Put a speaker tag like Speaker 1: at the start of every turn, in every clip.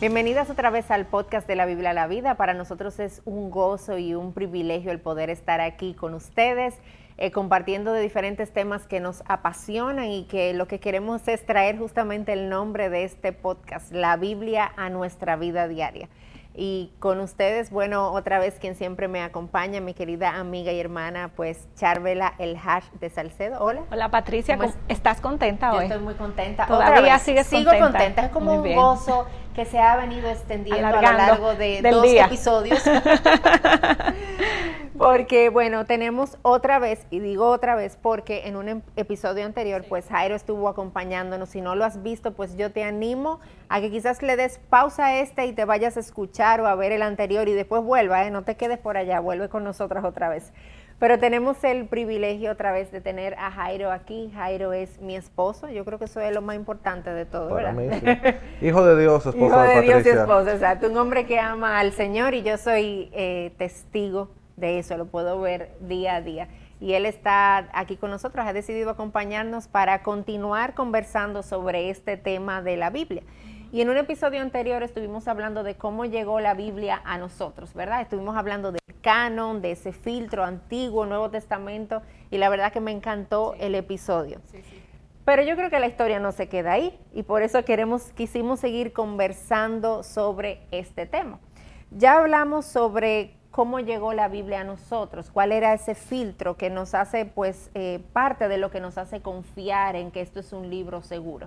Speaker 1: Bienvenidas otra vez al podcast de la Biblia a la Vida. Para nosotros es un gozo y un privilegio el poder estar aquí con ustedes, eh, compartiendo de diferentes temas que nos apasionan y que lo que queremos es traer justamente el nombre de este podcast, la Biblia a nuestra vida diaria. Y con ustedes, bueno, otra vez quien siempre me acompaña, mi querida amiga y hermana, pues Charvela El Hash de Salcedo. Hola.
Speaker 2: Hola Patricia, ¿estás contenta hoy?
Speaker 1: Yo estoy muy contenta.
Speaker 2: Todavía sigues
Speaker 1: Sigo contenta. Es como un gozo que se ha venido extendiendo a lo largo de dos episodios. porque, bueno, tenemos otra vez, y digo otra vez porque en un em, episodio anterior, pues Jairo estuvo acompañándonos. Si no lo has visto, pues yo te animo a que quizás le des pausa a este y te vayas a escuchar o a ver el anterior y después vuelva, ¿eh? no te quedes por allá, vuelve con nosotras otra vez. Pero tenemos el privilegio otra vez de tener a Jairo aquí. Jairo es mi esposo. Yo creo que eso es lo más importante de todo,
Speaker 3: Para Mí, Hijo de Dios, esposo
Speaker 1: Hijo
Speaker 3: de,
Speaker 1: Dios y esposo, exacto. Un hombre que ama al Señor y yo soy eh, testigo de eso, lo puedo ver día a día. Y él está aquí con nosotros, ha decidido acompañarnos para continuar conversando sobre este tema de la Biblia. Y en un episodio anterior estuvimos hablando de cómo llegó la Biblia a nosotros, ¿verdad? Estuvimos hablando del canon, de ese filtro antiguo, Nuevo Testamento, y la verdad que me encantó el episodio. Pero yo creo que la historia no se queda ahí y por eso queremos, quisimos seguir conversando sobre este tema. Ya hablamos sobre cómo llegó la Biblia a nosotros, cuál era ese filtro que nos hace, pues, eh, parte de lo que nos hace confiar en que esto es un libro seguro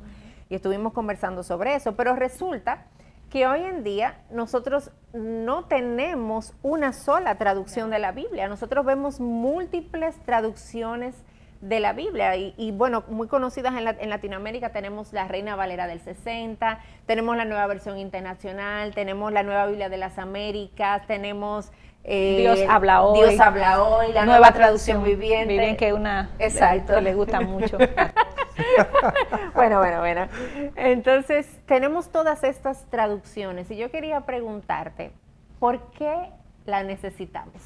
Speaker 1: y estuvimos conversando sobre eso, pero resulta que hoy en día nosotros no tenemos una sola traducción de la Biblia, nosotros vemos múltiples traducciones de la Biblia y, bueno, muy conocidas en, en, Latinoamérica. Tenemos la Reina Valera del 60, tenemos la nueva versión internacional, tenemos la nueva Biblia de las Américas, tenemos
Speaker 2: eh, Dios habla hoy.
Speaker 1: Dios habla hoy, la nueva, traducción, viviente.
Speaker 2: Viven que una
Speaker 1: Exacto.
Speaker 2: que les gusta mucho.
Speaker 1: bueno, bueno, bueno. Entonces, tenemos todas estas traducciones y yo quería preguntarte, ¿por qué la necesitamos?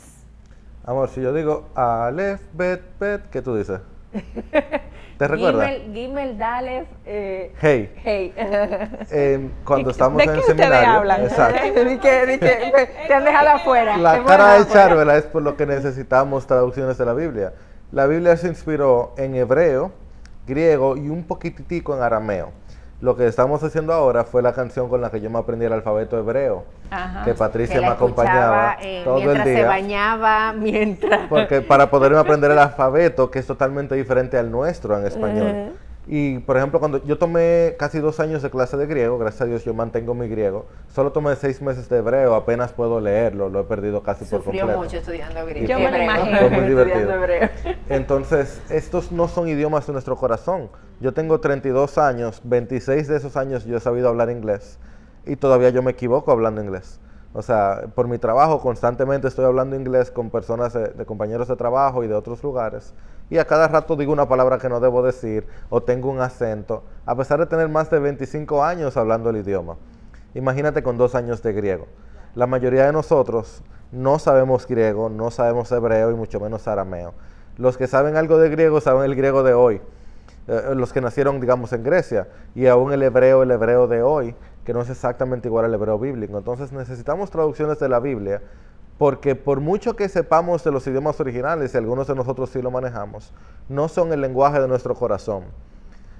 Speaker 3: Amor, si yo digo Aleph, Bet, Bet, ¿qué tú dices? ¿Te recuerdas?
Speaker 1: Gimel, Gimel Dalef,
Speaker 3: eh, Hey.
Speaker 1: Hey.
Speaker 3: Eh, cuando estamos en el seminario.
Speaker 2: Hablan?
Speaker 3: Exacto.
Speaker 1: te han dejado afuera.
Speaker 3: La cara de Charvela es por lo que necesitamos traducciones de la Biblia. La Biblia se inspiró en hebreo, griego y un poquitico en arameo. Lo que estamos haciendo ahora fue la canción con la que yo me aprendí el alfabeto hebreo, que Patricia me acompañaba
Speaker 1: eh,
Speaker 3: todo
Speaker 1: el día.
Speaker 3: se
Speaker 1: bañaba, mientras...
Speaker 3: Porque para poderme aprender el alfabeto, que es totalmente diferente al nuestro en español. Y, por ejemplo, cuando yo tomé casi dos años de clase de griego, gracias a Dios yo mantengo mi griego, solo tomé seis meses de hebreo, apenas puedo leerlo, lo he perdido casi por completo.
Speaker 1: Sufrió mucho estudiando griego.
Speaker 2: Yo me lo imagino.
Speaker 3: Fue muy divertido. Entonces, estos no son idiomas de nuestro corazón. Yo tengo 32 años, 26 de esos años yo he sabido hablar inglés y todavía yo me equivoco hablando inglés. O sea, por mi trabajo constantemente estoy hablando inglés con personas de, compañeros de trabajo y de otros lugares. Y a cada rato digo una palabra que no debo decir o tengo un acento, a pesar de tener más de 25 años hablando el idioma. Imagínate con dos años de griego. La mayoría de nosotros no sabemos griego, no sabemos hebreo y mucho menos arameo. Los que saben algo de griego saben el griego de hoy. Eh, los que nacieron, digamos, en Grecia. Y aún el hebreo, el hebreo de hoy que no es exactamente igual al hebreo bíblico. Entonces necesitamos traducciones de la Biblia porque por mucho que sepamos de los idiomas originales, y algunos de nosotros sí lo manejamos, no son el lenguaje de nuestro corazón.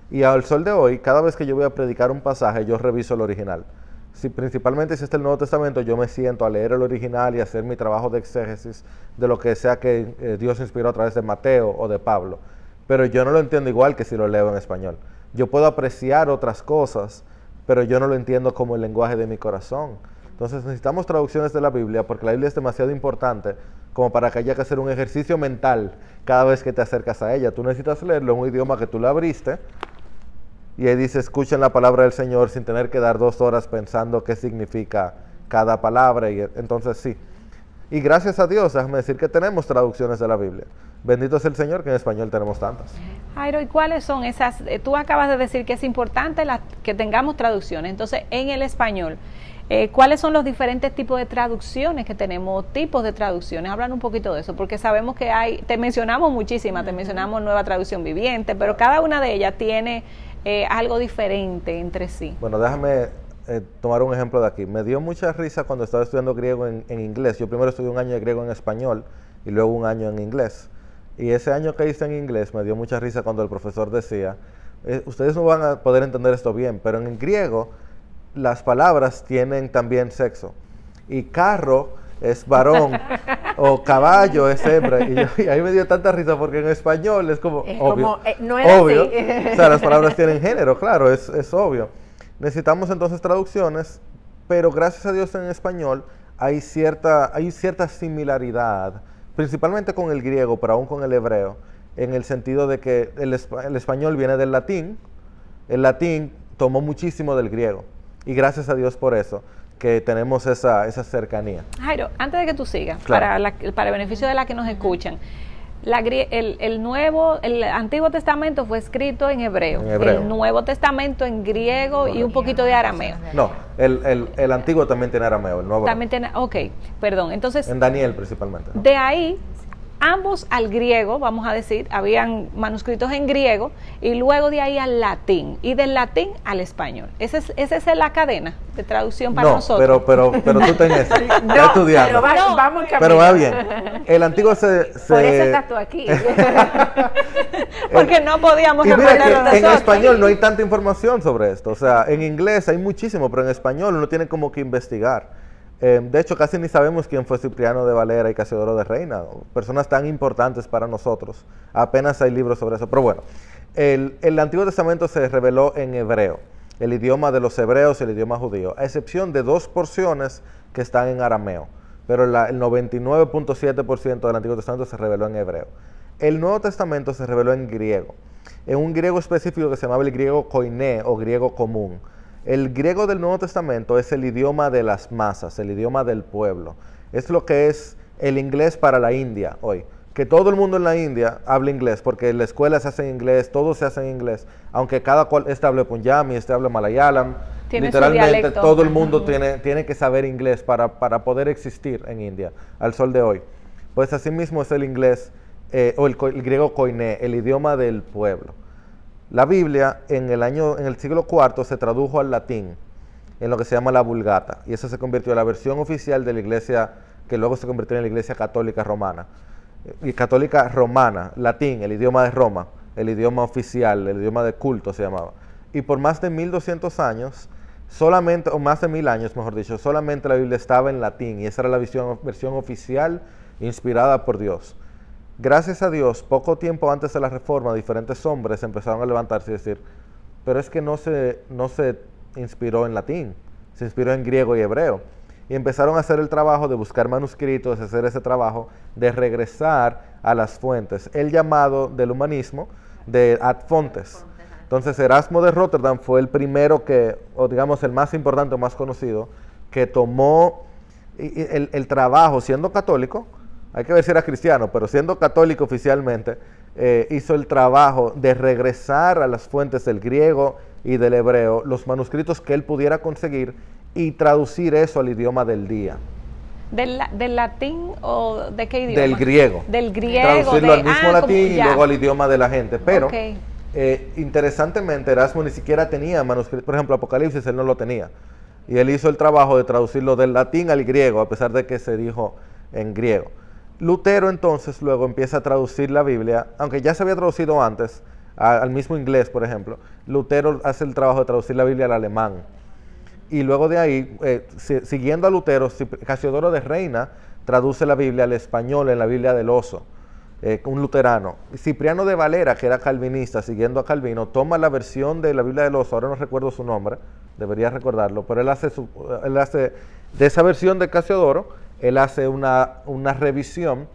Speaker 3: Y al sol de hoy, cada vez que yo voy a predicar un pasaje, yo reviso el original. Si, principalmente si está el Nuevo Testamento, yo me siento a leer el original y hacer mi trabajo de exégesis de lo que sea que eh, Dios inspiró a través de Mateo o de Pablo. Pero yo no lo entiendo igual que si lo leo en español. Yo puedo apreciar otras cosas, pero yo no lo entiendo como el lenguaje de mi corazón. Entonces necesitamos traducciones de la Biblia porque la Biblia es demasiado importante como para que haya que hacer un ejercicio mental cada vez que te acercas a ella. Tú necesitas leerlo en un idioma que tú le abriste y ahí dice, escuchen la palabra del Señor sin tener que dar dos horas pensando qué significa cada palabra. Y entonces sí. Y gracias a Dios, déjame decir que tenemos traducciones de la Biblia. Bendito es el Señor que en español tenemos tantas.
Speaker 2: Jairo, ¿y cuáles son esas? Eh, tú acabas de decir que es importante que tengamos traducciones. Entonces, en el español, eh, ¿cuáles son los diferentes tipos de traducciones que tenemos, tipos de traducciones? Hablan un poquito de eso, porque sabemos que hay, te mencionamos muchísimas, te mencionamos nueva traducción viviente, pero cada una de ellas tiene eh, algo diferente entre sí.
Speaker 3: Bueno, déjame eh, tomar un ejemplo de aquí. Me dio mucha risa cuando estaba estudiando griego en, en, inglés. Yo primero estudié un año de griego en español y luego un año en inglés. Y ese año que hice en inglés me dio mucha risa cuando el profesor decía, eh, ustedes no van a poder entender esto bien, pero en griego las palabras tienen también sexo. Y carro es varón o caballo es hembra. Y, ahí me dio tanta risa porque en español es como obvio.
Speaker 1: Eh, no es
Speaker 3: obvio. o sea, las palabras tienen género, claro, es, es obvio. Necesitamos entonces traducciones, pero gracias a Dios en español hay cierta, hay cierta similaridad, principalmente con el griego, pero aún con el hebreo, en el sentido de que el, el español viene del latín, el latín tomó muchísimo del griego, y gracias a Dios por eso que tenemos esa, esa cercanía.
Speaker 2: Jairo, antes de que tú sigas, para, para el beneficio de las que nos escuchan, la, el, el, nuevo, el Antiguo Testamento fue escrito en hebreo, el Nuevo Testamento en griego y un poquito de arameo.
Speaker 3: No, el, el, el, Antiguo también tiene arameo, el Nuevo.
Speaker 2: También tiene, ok, perdón, entonces.
Speaker 3: En Daniel principalmente.
Speaker 2: De ahí ambos al griego, vamos a decir, habían manuscritos en griego y luego de ahí al latín y del latín al español. Esa es, esa es la cadena de traducción para nosotros.
Speaker 3: Pero, pero, pero tú tenés, no, estudiando. Pero va, vamos pero va bien. El antiguo se,
Speaker 1: Por eso estás tú aquí.
Speaker 2: Porque no podíamos
Speaker 3: y mira En español no hay tanta información sobre esto. O sea, en inglés hay muchísimo, pero en español uno tiene como que investigar. Em, de hecho, casi ni sabemos quién fue Cipriano de Valera y Casiodoro de Reina, personas tan importantes para nosotros. Apenas hay libros sobre eso. Pero bueno, el, Antiguo Testamento se reveló en hebreo, el idioma de los hebreos el idioma judío, a excepción de dos porciones que están en arameo. Pero el 99.7% del Antiguo Testamento se reveló en hebreo. El Nuevo Testamento se reveló en griego, en un griego específico que se llamaba el griego koiné o griego común el griego del Nuevo Testamento es el idioma de las masas, el idioma del pueblo. Es lo que es el inglés para la India hoy. Que todo el mundo en la India habla inglés, porque en la escuela se hace en inglés, todo se hace en inglés, aunque cada cual, este habla punjabi, este habla malayalam, literalmente todo el mundo tiene, tiene que saber inglés para, para, poder existir en India al sol de hoy. Pues así mismo es el inglés, eh, o el, el griego koiné, el idioma del pueblo. La Biblia en el año, en el siglo IV se tradujo al latín en lo que se llama la Vulgata y eso se convirtió en la versión oficial de la Iglesia que luego se convirtió en la Iglesia Católica Romana. Y católica romana, latín, el idioma de Roma, el idioma oficial, el idioma de culto se llamaba. Y por más de 1200 años, solamente, o más de mil años, mejor dicho, solamente la Biblia estaba en latín y esa era la versión, versión oficial inspirada por Dios. Gracias a Dios, poco tiempo antes de la reforma, diferentes hombres empezaron a levantarse y decir, pero es que no se, no se inspiró en latín, se inspiró en griego y hebreo. Y empezaron a hacer el trabajo de buscar manuscritos, de hacer ese trabajo, de regresar a las fuentes, el llamado del humanismo de ad fontes. Entonces Erasmo de Rotterdam fue el primero que, o digamos el más importante o más conocido, que tomó el, el trabajo, siendo católico, hay que ver si era cristiano, pero siendo católico oficialmente, eh, hizo el trabajo de regresar a las fuentes del griego y del hebreo, los manuscritos que él pudiera conseguir y traducir eso al idioma del día.
Speaker 2: ¿Del, latín o de qué idioma?
Speaker 3: Del griego.
Speaker 2: Del griego.
Speaker 3: Traducirlo al mismo ah, latín y luego al idioma de la gente. Pero, eh, interesantemente, Erasmo ni siquiera tenía manuscritos. Por ejemplo, Apocalipsis él no lo tenía. Y él hizo el trabajo de traducirlo del latín al griego, a pesar de que se dijo en griego. Lutero entonces luego empieza a traducir la Biblia, aunque ya se había traducido antes, al mismo inglés, por ejemplo. Lutero hace el trabajo de traducir la Biblia al alemán. Y luego de ahí, eh, siguiendo a Lutero, Casiodoro de Reina traduce la Biblia al español en la Biblia del Oso, eh, un luterano. Cipriano de Valera, que era calvinista, siguiendo a Calvino, toma la versión de la Biblia del Oso, ahora no recuerdo su nombre, debería recordarlo, pero él hace, su, él hace de esa versión de Casiodoro, él hace una, revisión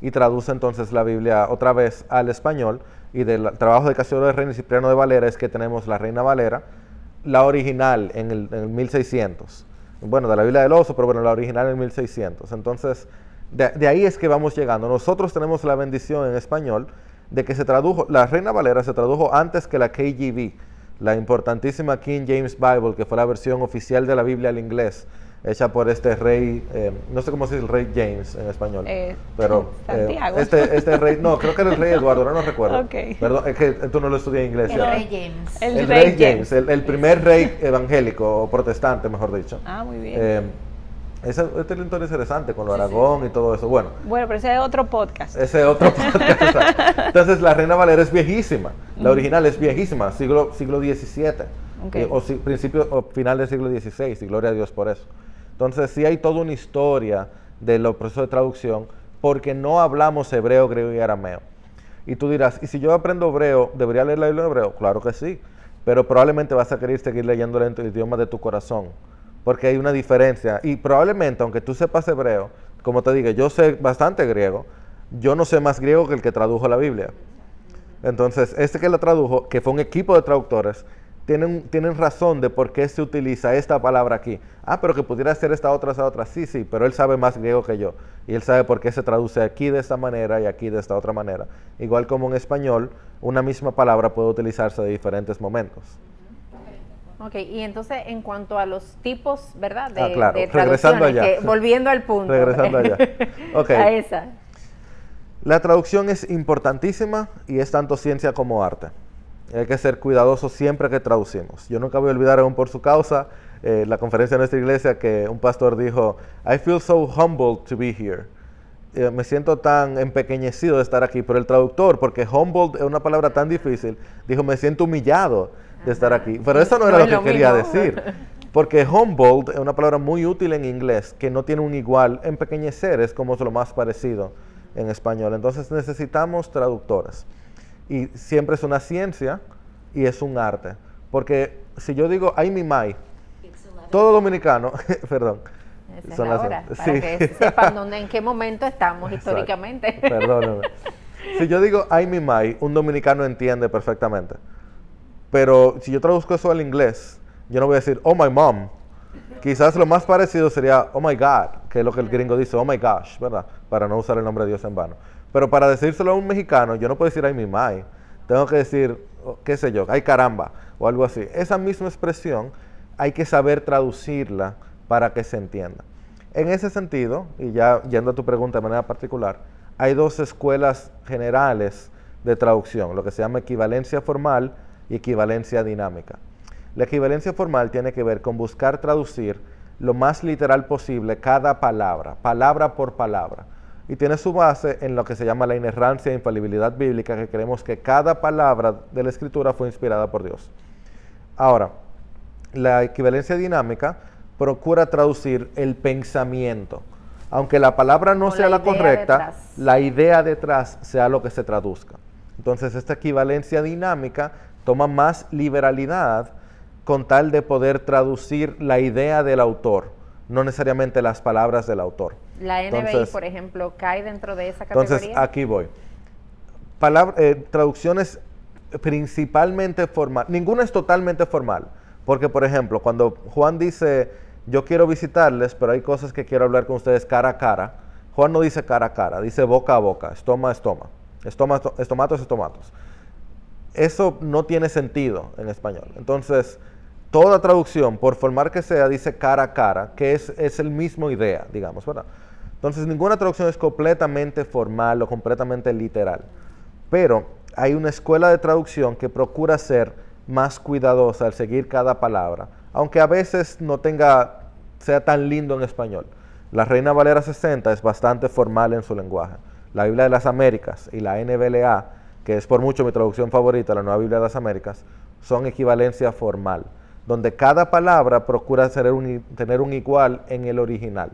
Speaker 3: y traduce entonces la Biblia otra vez al español. Y del trabajo de Casiodoro de Reina y Cipriano de Valera es que tenemos la Reina Valera, la original en el, 1600. Bueno, de la Biblia del Oso, pero bueno, la original en 1600. Entonces, de, ahí es que vamos llegando. Nosotros tenemos la bendición en español de que se tradujo, la Reina Valera se tradujo antes que la KGB, la importantísima King James Bible, que fue la versión oficial de la Biblia al inglés hecha por este rey, eh, no sé cómo se dice el rey James en español,
Speaker 2: Eh,
Speaker 3: pero eh,
Speaker 2: Santiago.
Speaker 3: este, este rey, no, creo que era el rey Eduardo, ahora no recuerdo.
Speaker 2: Ok.
Speaker 3: Perdón, es que tú no lo estudias en inglés.
Speaker 1: El
Speaker 3: ¿cierto?
Speaker 1: rey James.
Speaker 2: El
Speaker 3: El
Speaker 2: rey
Speaker 3: rey James,
Speaker 2: James.
Speaker 3: el, el primer rey evangélico o protestante, mejor dicho.
Speaker 2: Ah, muy bien.
Speaker 3: Eh, esa, esta es interesante con lo Aragón y todo eso. Bueno,
Speaker 2: bueno, pero ese es otro podcast.
Speaker 3: ese es otro podcast. Entonces, la Reina Valera es viejísima. La original es viejísima, siglo, siglo XVII.
Speaker 2: Ok.
Speaker 3: eh, o si- principio o final del siglo XVI, y gloria a Dios por eso. Entonces, sí hay toda una historia de los procesos de traducción, porque no hablamos hebreo, griego y arameo. Y tú dirás, ¿y si yo aprendo hebreo, debería leer la Biblia en hebreo? Claro que sí, pero probablemente vas a querer seguir leyéndola en tu idioma de tu corazón, porque hay una diferencia. Y probablemente, aunque tú sepas hebreo, como te digo, yo sé bastante griego, yo no sé más griego que el que tradujo la Biblia. Entonces, este que lo tradujo, que fue un equipo de traductores, tienen, tienen razón de por qué se utiliza esta palabra aquí. Ah, pero que pudiera ser esta otra, esa otra. Sí, sí, pero él sabe más griego que yo. Y él sabe por qué se traduce aquí de esta manera y aquí de esta otra manera. Igual como en español, una misma palabra puede utilizarse de diferentes momentos.
Speaker 1: Ok, y entonces en cuanto a los tipos, ¿verdad? De,
Speaker 3: Ah, claro,
Speaker 1: de
Speaker 3: regresando allá.
Speaker 1: que- volviendo al punto.
Speaker 3: Regresando allá. Ok.
Speaker 1: a esa.
Speaker 3: La traducción es importantísima y es tanto ciencia como arte. Hay que ser cuidadosos siempre que traducimos. Yo nunca voy a olvidar aún por su causa eh, la conferencia de nuestra iglesia que un pastor dijo, I feel so humbled to be here. Eh, me siento tan empequeñecido de estar aquí, pero el traductor, porque humbled es una palabra tan difícil, dijo, me siento humillado de estar aquí. Pero eso no era
Speaker 1: No
Speaker 3: lo
Speaker 1: es
Speaker 3: que quería decir. Porque humbled es una palabra muy útil en inglés, que no tiene un igual. Empequeñecer es como lo más parecido en español. Entonces necesitamos traductores. Y siempre es una ciencia y es un arte. Porque si yo digo, ay mi mai, todo dominicano, perdón.
Speaker 1: Esa es
Speaker 3: son
Speaker 1: la
Speaker 3: las-
Speaker 1: hora, para
Speaker 3: sí.
Speaker 1: que sepan dónde, en qué momento estamos
Speaker 3: Exacto.
Speaker 1: históricamente.
Speaker 3: Perdóname. Si yo digo ay mi mai, un dominicano entiende perfectamente. Pero si yo traduzco eso al inglés, yo no voy a decir oh my mom. Quizás lo más parecido sería oh my God, que es lo que el gringo dice, oh my gosh, ¿verdad? Para no usar el nombre de Dios en vano. Pero para decírselo a un mexicano, yo no puedo decir ay mi mai. Tengo que decir, qué sé yo, ay caramba, o algo así. Esa misma expresión hay que saber traducirla para que se entienda. En ese sentido, y ya yendo a tu pregunta de manera particular, hay dos escuelas generales de traducción, lo que se llama equivalencia formal y equivalencia dinámica. La equivalencia formal tiene que ver con buscar traducir lo más literal posible cada palabra, palabra por palabra. Y tiene su base en lo que se llama la inerrancia e infalibilidad bíblica, que creemos que cada palabra de la escritura fue inspirada por Dios. Ahora, la equivalencia dinámica procura traducir el pensamiento. Aunque la palabra no sea
Speaker 1: la
Speaker 3: correcta,
Speaker 1: detrás.
Speaker 3: la idea detrás sea lo que se traduzca. Entonces, esta equivalencia dinámica toma más liberalidad con tal de poder traducir la idea del autor, no necesariamente las palabras del autor.
Speaker 1: La NBI,
Speaker 3: Entonces-
Speaker 1: por ejemplo, cae dentro de esa categoría.
Speaker 3: Entonces, aquí voy. Palabra- eh, traducciones principalmente formal. Ninguna es totalmente formal. Porque, por ejemplo, cuando Juan dice, yo quiero visitarles, pero hay cosas que quiero hablar con ustedes cara a cara, Juan no dice cara a cara, dice boca a boca, estoma a estoma, estoma, esto- estomatos, estomatos. Eso no tiene sentido en español. Entonces, toda traducción, por formal que sea, dice cara a cara, que es, es el mismo idea, digamos, ¿verdad? Entonces, ninguna traducción es completamente formal o completamente literal. Pero hay una escuela de traducción que procura ser más cuidadosa al seguir cada palabra, aunque a veces no tenga, sea tan lindo en español. La Reina Valera 60 es bastante formal en su lenguaje. La Biblia de las Américas y la NBLA, que es por mucho mi traducción favorita, la Nueva Biblia de las Américas, son equivalencia formal, donde cada palabra procura ser un tener un igual en el original,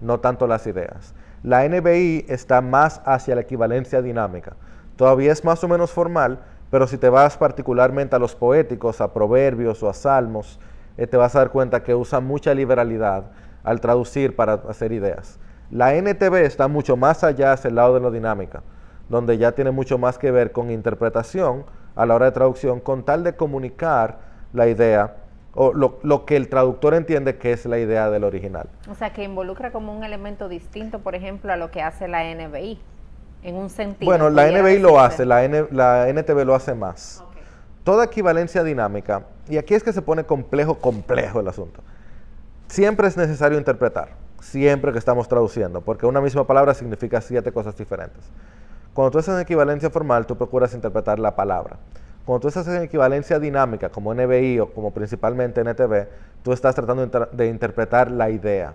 Speaker 3: no tanto las ideas. La NBI está más hacia la equivalencia dinámica. Todavía es más o menos formal, pero si te vas particularmente a los poéticos, a proverbios o a salmos, eh, te vas a dar cuenta que usa mucha liberalidad al traducir para hacer ideas. La NTV está mucho más allá hacia el lado de la dinámica, donde ya tiene mucho más que ver con interpretación a la hora de traducción, con tal de comunicar la idea o lo, lo que el traductor entiende que es la idea del original.
Speaker 1: O sea, que involucra como un elemento distinto, por ejemplo, a lo que hace la NBI, en un sentido.
Speaker 3: Bueno, la NBI lo hace, la, N- la NTV lo hace más. Toda equivalencia dinámica, y aquí es que se pone complejo, complejo el asunto. siempre es necesario interpretar, siempre que estamos traduciendo, porque una misma palabra significa siete cosas diferentes. Cuando tú en equivalencia formal, tú procuras interpretar la palabra. Cuando tú estás en equivalencia dinámica, como NBI o como principalmente NTV, tú estás tratando de interpretar la idea.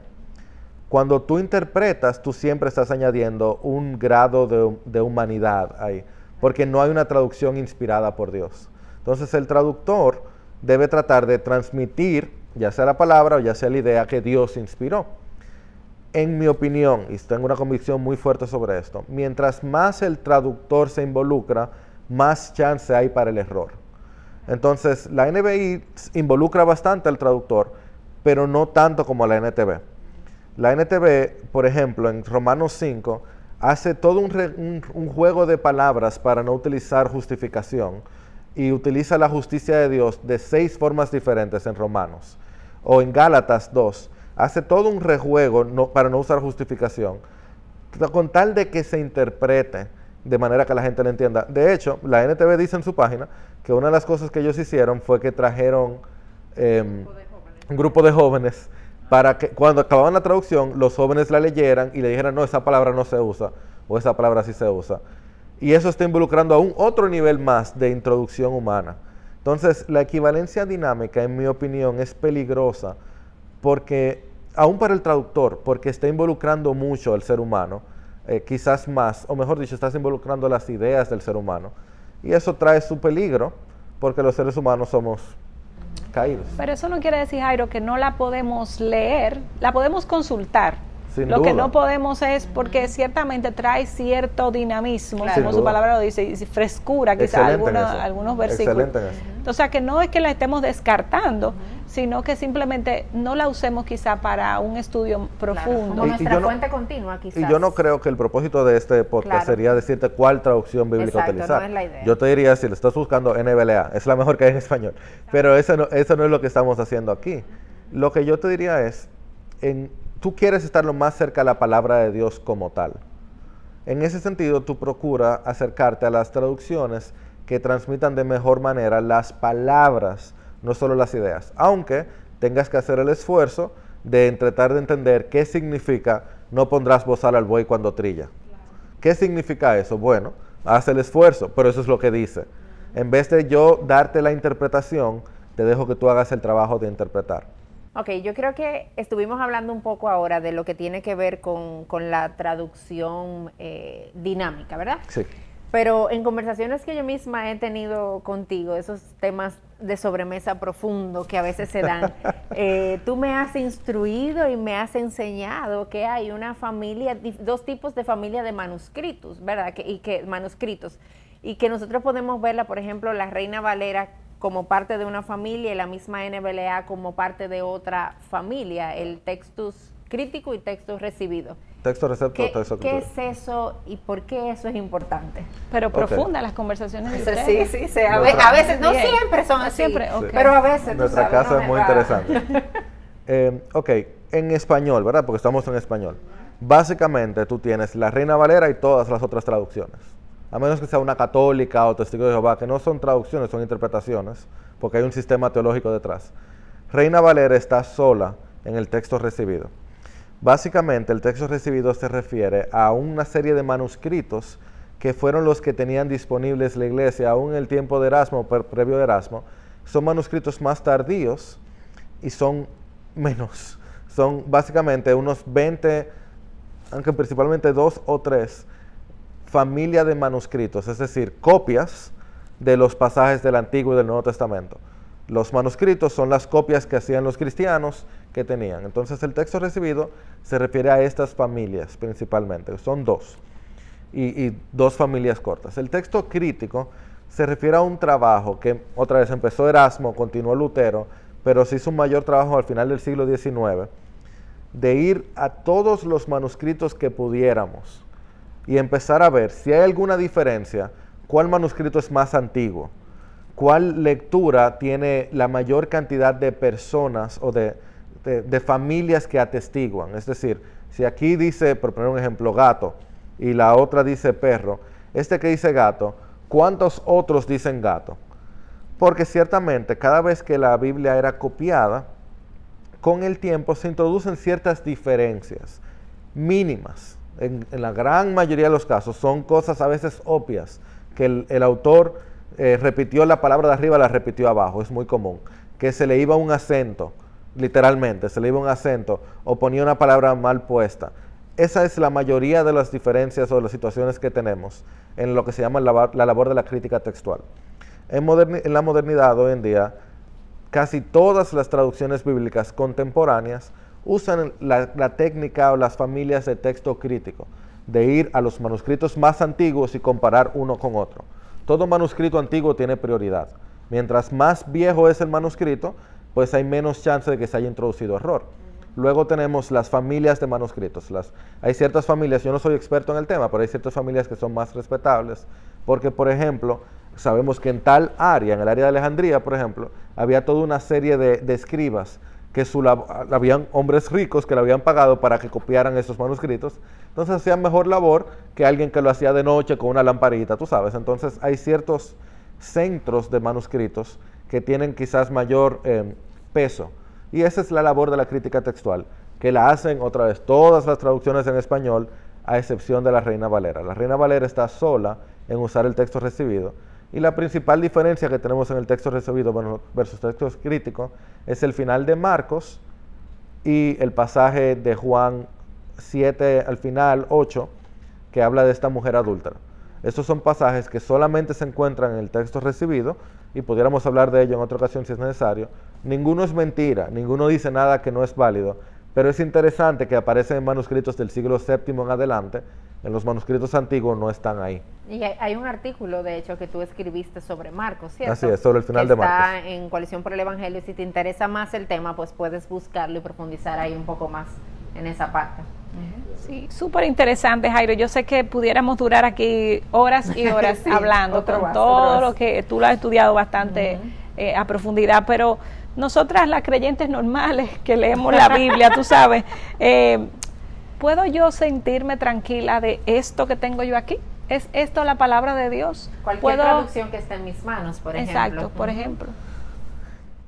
Speaker 3: Cuando tú interpretas, tú siempre estás añadiendo un grado de, de humanidad ahí, porque no hay una traducción inspirada por Dios. Entonces el traductor debe tratar de transmitir, ya sea la palabra o ya sea la idea que Dios inspiró. En mi opinión, y tengo una convicción muy fuerte sobre esto, mientras más el traductor se involucra, más chance hay para el error. Entonces, la NBI involucra bastante al traductor, pero no tanto como la NTV. La NTV, por ejemplo, en Romanos 5, hace todo un, juego de palabras para no utilizar justificación y utiliza la justicia de Dios de seis formas diferentes en Romanos. O en Gálatas 2, hace todo un rejuego para no usar justificación, con tal de que se interprete de manera que la gente lo entienda. De hecho, la NTV dice en su página que una de las cosas que ellos hicieron fue que trajeron em, un grupo de jóvenes para que cuando acababan la traducción, los jóvenes la leyeran y le dijeran, no, esa palabra no se usa, o esa palabra sí se usa. Y eso está involucrando a un otro nivel más de introducción humana. Entonces, la equivalencia dinámica, en mi opinión, es peligrosa porque, aún para el traductor, porque está involucrando mucho al ser humano, eh, quizás más, o mejor dicho, estás involucrando las ideas del ser humano. Y eso trae su peligro, porque los seres humanos somos caídos.
Speaker 2: Pero eso no quiere decir, Jairo, que no la podemos leer, la podemos consultar, lo que no podemos es porque ciertamente trae cierto dinamismo, como su palabra lo dice, y frescura, quizás algunos versículos. O sea, que no es que la estemos descartando, sino que simplemente no la usemos quizá para un estudio profundo.
Speaker 1: como nuestra fuente continua, quizás.
Speaker 3: Y yo no creo que el propósito de este podcast sería decirte cuál traducción bíblica utilizar. No es la idea. Yo te diría, si le estás buscando NBLA, es la mejor que hay en español. Pero eso no, eso no es lo que estamos haciendo aquí. Lo que yo te diría es, en tú quieres estar lo más cerca a la palabra de Dios como tal. En ese sentido, tú procura acercarte a las traducciones que transmitan de mejor manera las palabras, no solo las ideas, aunque tengas que hacer el esfuerzo de tratar de entender qué significa no pondrás bozal al buey cuando trilla. ¿Qué significa eso? Bueno, haz el esfuerzo, pero eso es lo que dice. En vez de yo darte la interpretación, te dejo que tú hagas el trabajo de interpretar.
Speaker 1: Ok, yo creo que estuvimos hablando un poco ahora de lo que tiene que ver con, la traducción eh, dinámica, ¿verdad?
Speaker 3: Sí.
Speaker 1: Pero en conversaciones que yo misma he tenido contigo, esos temas de sobremesa profundo que a veces se dan, eh, tú me has instruido y me has enseñado que hay una familia, dos tipos de familia de manuscritos, ¿verdad? Que, y que manuscritos y que nosotros podemos verla, por ejemplo, la Reina Valera como parte de una familia y la misma NBLA como parte de otra familia, el textus crítico y texto recibido.
Speaker 3: Texto receptor,
Speaker 1: ¿Qué,
Speaker 3: texto
Speaker 1: ¿Qué es eso y por qué eso es importante?
Speaker 2: Pero profunda las conversaciones
Speaker 1: de Sí, sí, sí. A, veces, no siempre son así, siempre, pero a veces.
Speaker 3: Nuestra casa es muy interesante. eh, ok, en español, ¿verdad? Porque estamos en español. Básicamente tú tienes la Reina Valera y todas las otras traducciones a menos que sea una católica o testigo de Jehová, que no son traducciones, son interpretaciones, porque hay un sistema teológico detrás. Reina Valera está sola en el texto recibido. Básicamente el texto recibido se refiere a una serie de manuscritos que fueron los que tenían disponibles la iglesia aún en el tiempo de Erasmo, previo de Erasmo. Son manuscritos más tardíos y son menos. Son básicamente unos 20, aunque principalmente dos o tres familia de manuscritos, es decir, copias de los pasajes del Antiguo y del Nuevo Testamento. Los manuscritos son las copias que hacían los cristianos que tenían. Entonces el texto recibido se refiere a estas familias principalmente, son dos, y, dos familias cortas. El texto crítico se refiere a un trabajo que otra vez empezó Erasmo, continuó Lutero, pero se hizo un mayor trabajo al final del siglo XIX, de ir a todos los manuscritos que pudiéramos y empezar a ver si hay alguna diferencia, cuál manuscrito es más antiguo, cuál lectura tiene la mayor cantidad de personas o de, familias que atestiguan. Es decir, si aquí dice, por poner un ejemplo, gato y la otra dice perro, este que dice gato, ¿cuántos otros dicen gato? Porque ciertamente cada vez que la Biblia era copiada, con el tiempo se introducen ciertas diferencias mínimas. En, la gran mayoría de los casos son cosas a veces obvias, que el, autor eh, repitió la palabra de arriba, la repitió abajo, es muy común. Que se le iba un acento, literalmente, se le iba un acento o ponía una palabra mal puesta. Esa es la mayoría de las diferencias o de las situaciones que tenemos en lo que se llama la, labor de la crítica textual. En, en la modernidad hoy en día, casi todas las traducciones bíblicas contemporáneas usan la, técnica o las familias de texto crítico, de ir a los manuscritos más antiguos y comparar uno con otro. Todo manuscrito antiguo tiene prioridad. Mientras más viejo es el manuscrito, pues hay menos chance de que se haya introducido error. Luego tenemos las familias de manuscritos. hay ciertas familias, yo no soy experto en el tema, pero hay ciertas familias que son más respetables, porque por ejemplo, sabemos que en tal área, en el área de Alejandría, por ejemplo, había toda una serie de, escribas que su, habían hombres ricos que le habían pagado para que copiaran esos manuscritos. Entonces hacían mejor labor que alguien que lo hacía de noche con una lamparita, tú sabes. Entonces hay ciertos centros de manuscritos que tienen quizás mayor eh, peso. Y esa es la labor de la crítica textual, que la hacen otra vez todas las traducciones en español, a excepción de la Reina Valera. La Reina Valera está sola en usar el texto recibido y la principal diferencia que tenemos en el texto recibido versus textos críticos es el final de Marcos y el pasaje de Juan 7 al final, 8, que habla de esta mujer adúltera. Estos son pasajes que solamente se encuentran en el texto recibido y pudiéramos hablar de ello en otra ocasión si es necesario. Ninguno es mentira, ninguno dice nada que no es válido, pero es interesante que aparecen en manuscritos del siglo VII en adelante en los manuscritos antiguos no están ahí.
Speaker 1: Y hay, un artículo, de hecho, que tú escribiste sobre Marcos, ¿cierto?
Speaker 3: Así es, sobre el final de Marcos.
Speaker 1: Está en Coalición por el Evangelio. Si te interesa más el tema, pues puedes buscarlo y profundizar ahí un poco más en esa parte.
Speaker 2: Sí, súper interesante, Jairo. Yo sé que pudiéramos durar aquí horas y horas hablando con todo lo que tú lo has estudiado bastante eh, a profundidad, pero nosotras, las creyentes normales que leemos la Biblia, tú sabes, eh, ¿puedo yo sentirme tranquila de esto que tengo yo aquí? ¿Es esto la palabra de Dios?
Speaker 1: Cualquier traducción que esté en mis manos, por ejemplo.
Speaker 2: Exacto, por ejemplo.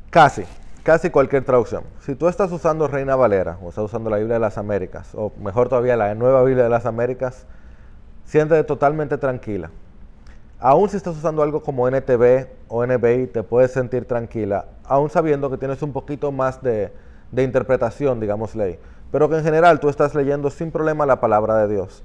Speaker 3: Casi, casi cualquier traducción. Si tú estás usando Reina Valera o estás usando la Biblia de las Américas, o mejor todavía la nueva Biblia de las Américas, siéntete totalmente tranquila. Aún si estás usando algo como NTV o NBI, te puedes sentir tranquila, aún sabiendo que tienes un poquito más de, de interpretación, digamos, ley pero que en general tú estás leyendo sin problema la palabra de Dios,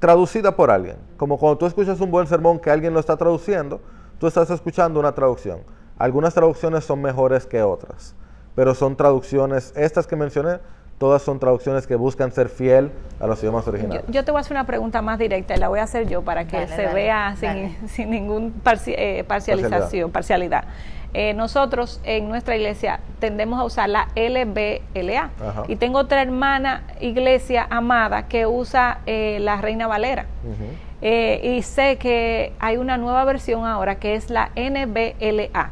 Speaker 3: traducida por alguien. Como cuando tú escuchas un buen sermón que alguien lo está traduciendo, tú estás escuchando una traducción. Algunas traducciones son mejores que otras, pero son traducciones, estas que mencioné, todas son traducciones que buscan ser fiel a los idiomas originales.
Speaker 2: Yo, te voy a hacer una pregunta más directa y la voy a hacer yo para que se vea sin, sin ningún eh, parcialización, parcialidad. Eh, nosotros en nuestra iglesia tendemos a usar la LBLA. Y tengo otra hermana iglesia amada que usa eh, la Reina Valera. Eh, y sé que hay una nueva versión ahora que es la NBLA.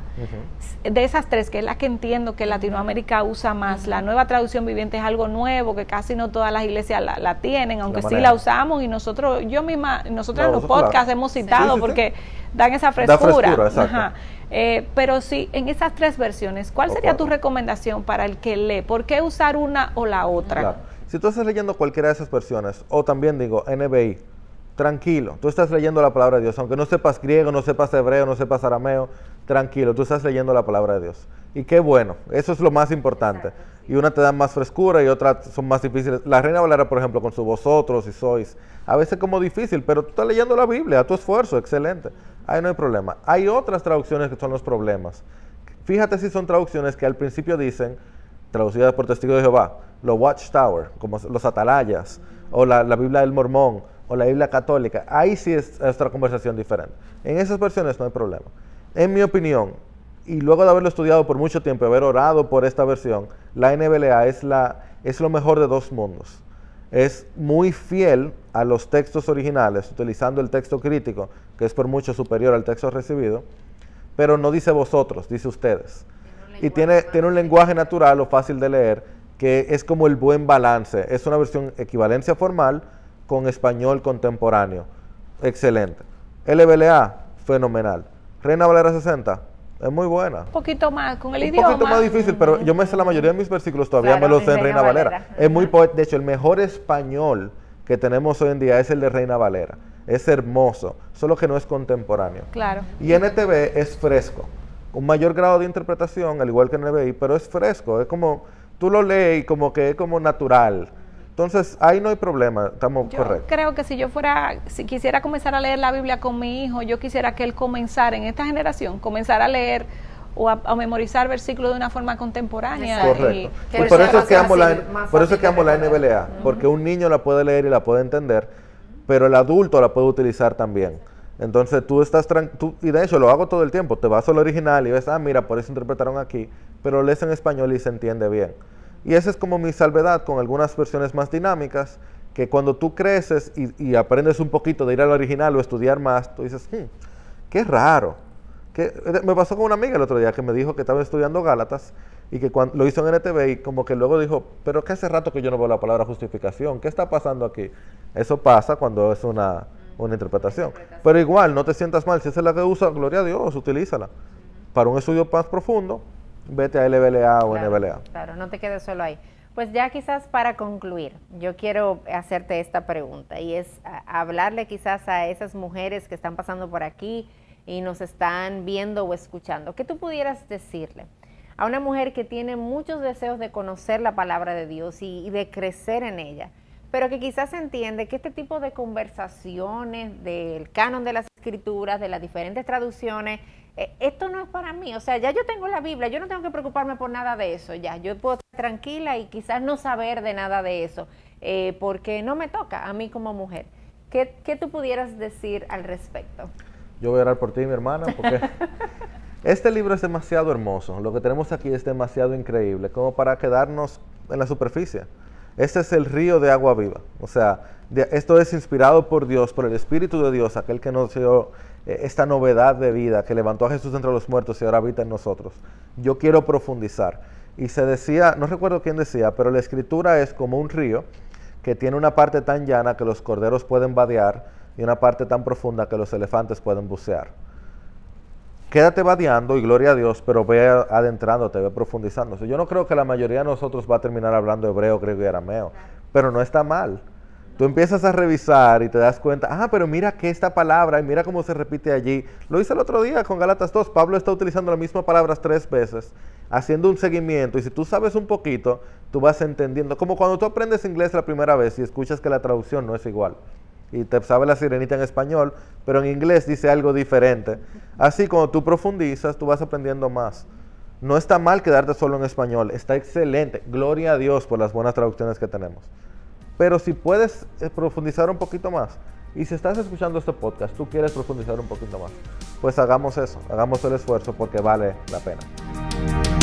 Speaker 2: De esas tres, que es la que entiendo que Latinoamérica usa más, la nueva traducción viviente es algo nuevo que casi no todas las iglesias la, tienen, aunque sí la usamos. Y nosotros, yo misma, nosotros en los podcasts hemos citado porque dan esa frescura. Eh, pero sí, en esas tres versiones, ¿cuál sería tu recomendación para el que lee? ¿Por qué usar una o la otra?
Speaker 3: Si tú estás leyendo cualquiera de esas versiones, o también digo NBI, tranquilo, tú estás leyendo la palabra de Dios, aunque no sepas griego, no sepas hebreo, no sepas arameo, tranquilo, tú estás leyendo la palabra de Dios. Y qué bueno, eso es lo más importante. Y una te da más frescura y otras son más difíciles. La Reina Valera, por ejemplo, con su vosotros y sois, a veces como difícil, pero tú estás leyendo la Biblia, a tu esfuerzo, excelente. Ahí no hay problema. Hay otras traducciones que son los problemas. Fíjate si son traducciones que al principio dicen, traducidas por testigos de Jehová, los Watchtower, como los atalayas, o la, Biblia del Mormón, o la Biblia católica. Ahí sí es otra conversación diferente. En esas versiones no hay problema. En mi opinión, y luego de haberlo estudiado por mucho tiempo y haber orado por esta versión, la NBLA es, la, es lo mejor de dos mundos es muy fiel a los textos originales, utilizando el texto crítico, que es por mucho superior al texto recibido, pero no dice vosotros, dice ustedes. Y tiene, tiene un lenguaje natural o fácil de leer, que es como el buen balance. Es una versión equivalencia formal con español contemporáneo. Excelente. LBLA, fenomenal. Reina Valera 60, Es muy buena.
Speaker 2: Un poquito más con el
Speaker 3: un
Speaker 2: idioma.
Speaker 3: poquito más difícil, pero yo me sé la mayoría de mis versículos, todavía
Speaker 1: Claro,
Speaker 3: me los sé
Speaker 1: en
Speaker 3: en
Speaker 1: Reina
Speaker 3: Reina Valera.
Speaker 1: Valera.
Speaker 3: Es muy poético. De hecho, el mejor español que tenemos hoy en día es el de Reina Valera. Es hermoso, solo que no es contemporáneo.
Speaker 2: Claro.
Speaker 3: Y NTV es fresco, un mayor grado de interpretación, al igual que NBI, pero es fresco, es como, tú lo lees y como que es como natural. Entonces, ahí no hay problema, estamos
Speaker 2: Yo
Speaker 3: correctos.
Speaker 2: creo que si yo fuera, si quisiera comenzar a leer la Biblia con mi hijo, yo quisiera que él comenzara en esta generación, comenzara a leer o a, a memorizar versículos de una forma contemporánea.
Speaker 3: Correcto.
Speaker 2: y-
Speaker 3: por eso es que amo la, por eso es que amo la. NBLA, porque un niño la puede leer y la puede entender, pero el adulto la puede utilizar también. Entonces tú estás tran- tú, y de hecho lo hago todo el tiempo, te vas al original y ves, ah, mira, por eso interpretaron aquí, pero lees en español y se entiende bien. Y esa es como mi salvedad con algunas versiones más dinámicas, que cuando tú creces y, y aprendes un poquito de ir al original o estudiar más, tú dices, "Hmm, qué raro. Que, me pasó con una amiga el otro día que me dijo que estaba estudiando Gálatas y que cuando, lo hizo en NTV y como que luego dijo, pero que hace rato que yo no veo la palabra justificación, ¿qué está pasando aquí? Eso pasa cuando es una, una interpretación. Pero igual, no te sientas mal, si esa es la que usa, gloria a Dios, utilízala. Para un estudio más profundo, vete a LBLA o
Speaker 1: Claro,
Speaker 3: NBLA.
Speaker 1: Claro, no te quedes solo ahí. Pues ya quizás para concluir, yo quiero hacerte esta pregunta y es hablarle quizás a esas mujeres que están pasando por aquí y nos están viendo o escuchando. ¿Qué tú pudieras decirle a una mujer que tiene muchos deseos de conocer la palabra de Dios y, y de crecer en ella, pero que quizás entiende que este tipo de conversaciones del canon de las escrituras, de las diferentes traducciones, eh, esto no es para mí. O sea, ya yo tengo la Biblia, yo no tengo que preocuparme por nada de eso. Ya, yo puedo estar tranquila y quizás no saber de nada de eso, eh, porque no me toca a mí como mujer. ¿Qué, ¿Qué tú pudieras decir al respecto?
Speaker 3: Yo voy a orar por ti, mi hermana, porque este libro es demasiado hermoso. Lo que tenemos aquí es demasiado increíble, como para quedarnos en la superficie. Este es el río de agua viva. O sea, esto es inspirado por Dios, por el Espíritu de Dios, aquel que nos dio eh, esta novedad de vida, que levantó a Jesús entre los muertos y ahora habita en nosotros. Yo quiero profundizar. Y se decía, no recuerdo quién decía, pero la escritura es como un río que tiene una parte tan llana que los corderos pueden vadear y una parte tan profunda que los elefantes pueden bucear. Quédate vadeando y gloria a Dios, pero ve adentrándote, ve profundizándose. Yo no creo que la mayoría de nosotros va a terminar hablando hebreo, griego y arameo, pero no está mal. Tú empiezas a revisar y te das cuenta, ah, pero mira que esta palabra y mira cómo se repite allí. Lo hice el otro día con Galatas 2. Pablo está utilizando las mismas palabras tres veces, haciendo un seguimiento. Y si tú sabes un poquito, tú vas entendiendo. Como cuando tú aprendes inglés la primera vez y escuchas que la traducción no es igual. Y te sabe la sirenita en español, pero en inglés dice algo diferente. Así, cuando tú profundizas, tú vas aprendiendo más. No está mal quedarte solo en español, está excelente. Gloria a Dios por las buenas traducciones que tenemos. Pero si puedes eh, profundizar un poquito más, y si estás escuchando este podcast, tú quieres profundizar un poquito más, pues hagamos eso, hagamos el esfuerzo porque vale la pena.